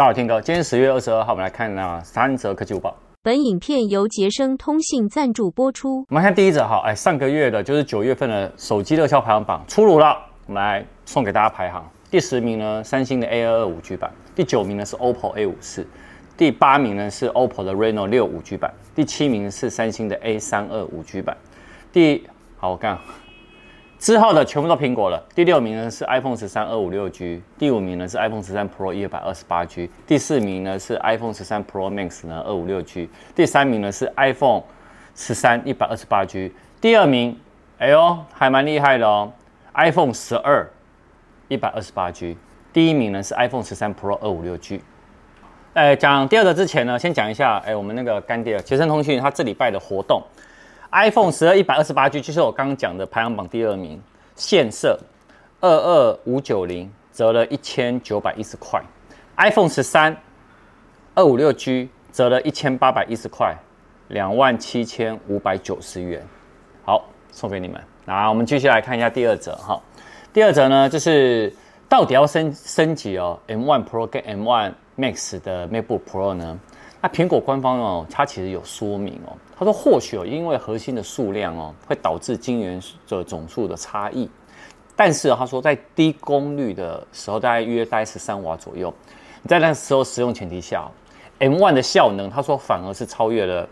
大家好，Tim 哥，今天十月二十二号，我们来看那三则科技午报。本影片由杰生通信赞助播出。我们看第一则哈，哎，上个月的就是九月份的手机热销排行榜出炉了，我们来送给大家排行。第十名呢，三星的 A 二二五 G 版；第九名呢是 OPPO A 五四；第八名呢是 OPPO 的 Reno 六五 G 版；第七名是三星的 A 三二五 G 版。第好，我看。之后的全部都苹果了。第六名呢是 iPhone 十三二五六 G，第五名呢是 iPhone 十三 Pro 一百二十八 G，第四名呢是 iPhone 十三 Pro Max 呢二五六 G，第三名呢是 iPhone 十三一百二十八 G，第二名，哎呦还蛮厉害的哦，iPhone 十二一百二十八 G，第一名呢是 iPhone 十三 Pro 二五六 G。哎，讲第二个之前呢，先讲一下，哎，我们那个干爹捷森通讯它这礼拜的活动。iPhone 十二一百二十八 G 就是我刚刚讲的排行榜第二名，现色二二五九零折了一千九百一十块，iPhone 十三二五六 G 折了一千八百一十块，两万七千五百九十元，好送给你们。那我们继续来看一下第二则哈，第二则呢就是到底要升升级哦，M1 Pro 跟 M1 Max 的 MacBook Pro 呢？那苹果官方哦，它其实有说明哦。他说或许哦，因为核心的数量哦，会导致晶圆的总数的差异。但是他说在低功率的时候，大概约大概十三瓦左右。你在那时候使用前提下，M1 的效能，他说反而是超越了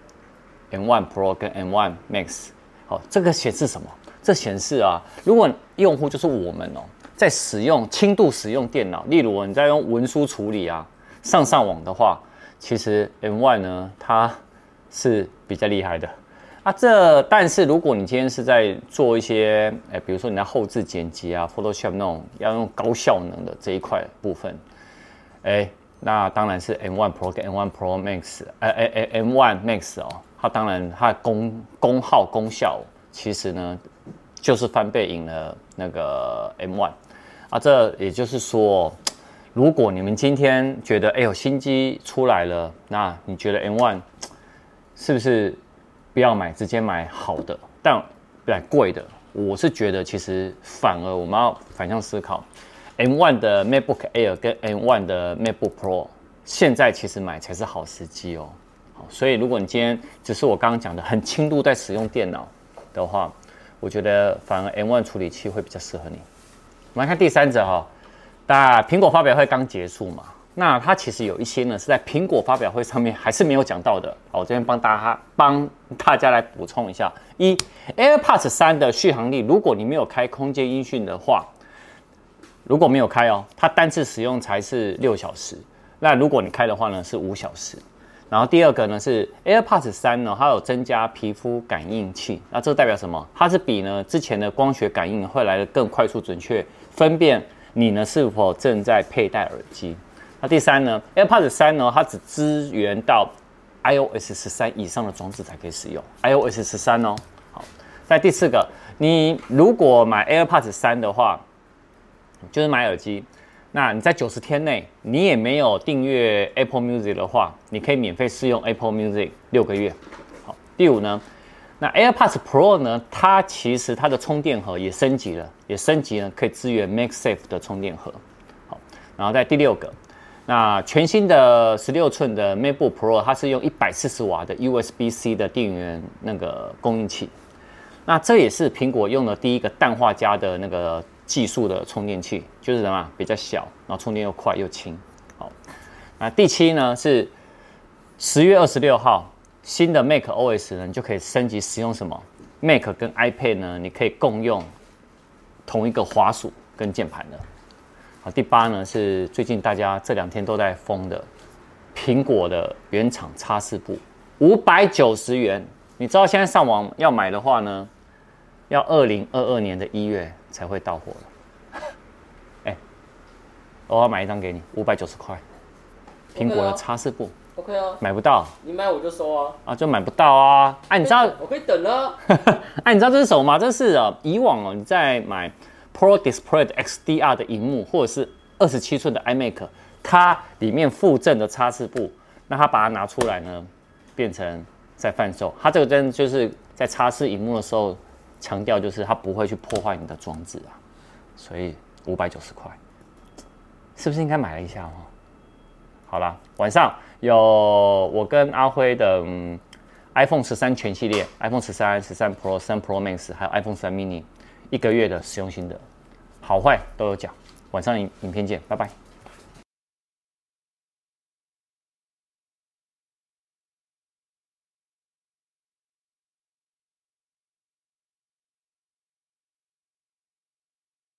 M1 Pro 跟 M1 Max。好，这个显示什么？这显示啊，如果用户就是我们哦，在使用轻度使用电脑，例如你在用文书处理啊，上上网的话。其实 M1 呢，它是比较厉害的啊。这但是如果你今天是在做一些，哎，比如说你在后置剪辑啊，Photoshop 那种要用高效能的这一块部分，哎，那当然是 M1 Pro 跟 M1 Pro Max，哎哎哎，M1 Max 哦，它当然它的功功耗功效其实呢就是翻倍赢了那个 M1 啊。这也就是说。如果你们今天觉得哎呦新机出来了，那你觉得 M1 是不是不要买，直接买好的，但买贵的？我是觉得其实反而我们要反向思考，M1 的 MacBook Air 跟 M1 的 MacBook Pro 现在其实买才是好时机哦。好，所以如果你今天只是我刚刚讲的很轻度在使用电脑的话，我觉得反而 M1 处理器会比较适合你。我们来看第三者哈。那苹果发表会刚结束嘛？那它其实有一些呢是在苹果发表会上面还是没有讲到的。我这边帮大家帮大家来补充一下：一，AirPods 三的续航力，如果你没有开空间音讯的话，如果没有开哦，它单次使用才是六小时。那如果你开的话呢，是五小时。然后第二个呢是 AirPods 三呢，它有增加皮肤感应器。那这代表什么？它是比呢之前的光学感应会来的更快速、准确分辨。你呢是否正在佩戴耳机？那第三呢，AirPods 三呢，它只支援到 iOS 十三以上的装置才可以使用 iOS 十三哦。好，在第四个，你如果买 AirPods 三的话，就是买耳机，那你在九十天内你也没有订阅 Apple Music 的话，你可以免费试用 Apple Music 六个月。好，第五呢？那 AirPods Pro 呢？它其实它的充电盒也升级了，也升级了，可以支援 MagSafe 的充电盒。好，然后在第六个，那全新的十六寸的 MacBook Pro，它是用一百四十瓦的 USB-C 的电源那个供应器。那这也是苹果用的第一个氮化镓的那个技术的充电器，就是什么比较小，然后充电又快又轻。好，那第七呢是十月二十六号。新的 Mac OS 呢，你就可以升级使用什么 Mac 跟 iPad 呢？你可以共用同一个滑鼠跟键盘的。好，第八呢是最近大家这两天都在疯的苹果的原厂擦拭布，五百九十元。你知道现在上网要买的话呢，要二零二二年的一月才会到货了。哎，我要买一张给你，五百九十块，苹果的擦拭布。OK 啊，买不到，你买我就收啊，啊就买不到啊，哎、啊、你知道我可以等啊，哎、啊、你知道这是什么吗？这是啊以往哦你在买 Pro Display XDR 的荧幕或者是二十七寸的 iMac，它里面附赠的擦拭布，那它把它拿出来呢，变成在贩售，它这个真的就是在擦拭荧幕的时候强调就是它不会去破坏你的装置啊，所以五百九十块，是不是应该买了一下哦？好啦，晚上有我跟阿辉的、iPhone 十三全系列，iPhone 十三、十三 Pro、十三 Pro Max，还有 iPhone 十三 mini，一个月的使用心得，好坏都有讲。晚上影影片见，拜拜。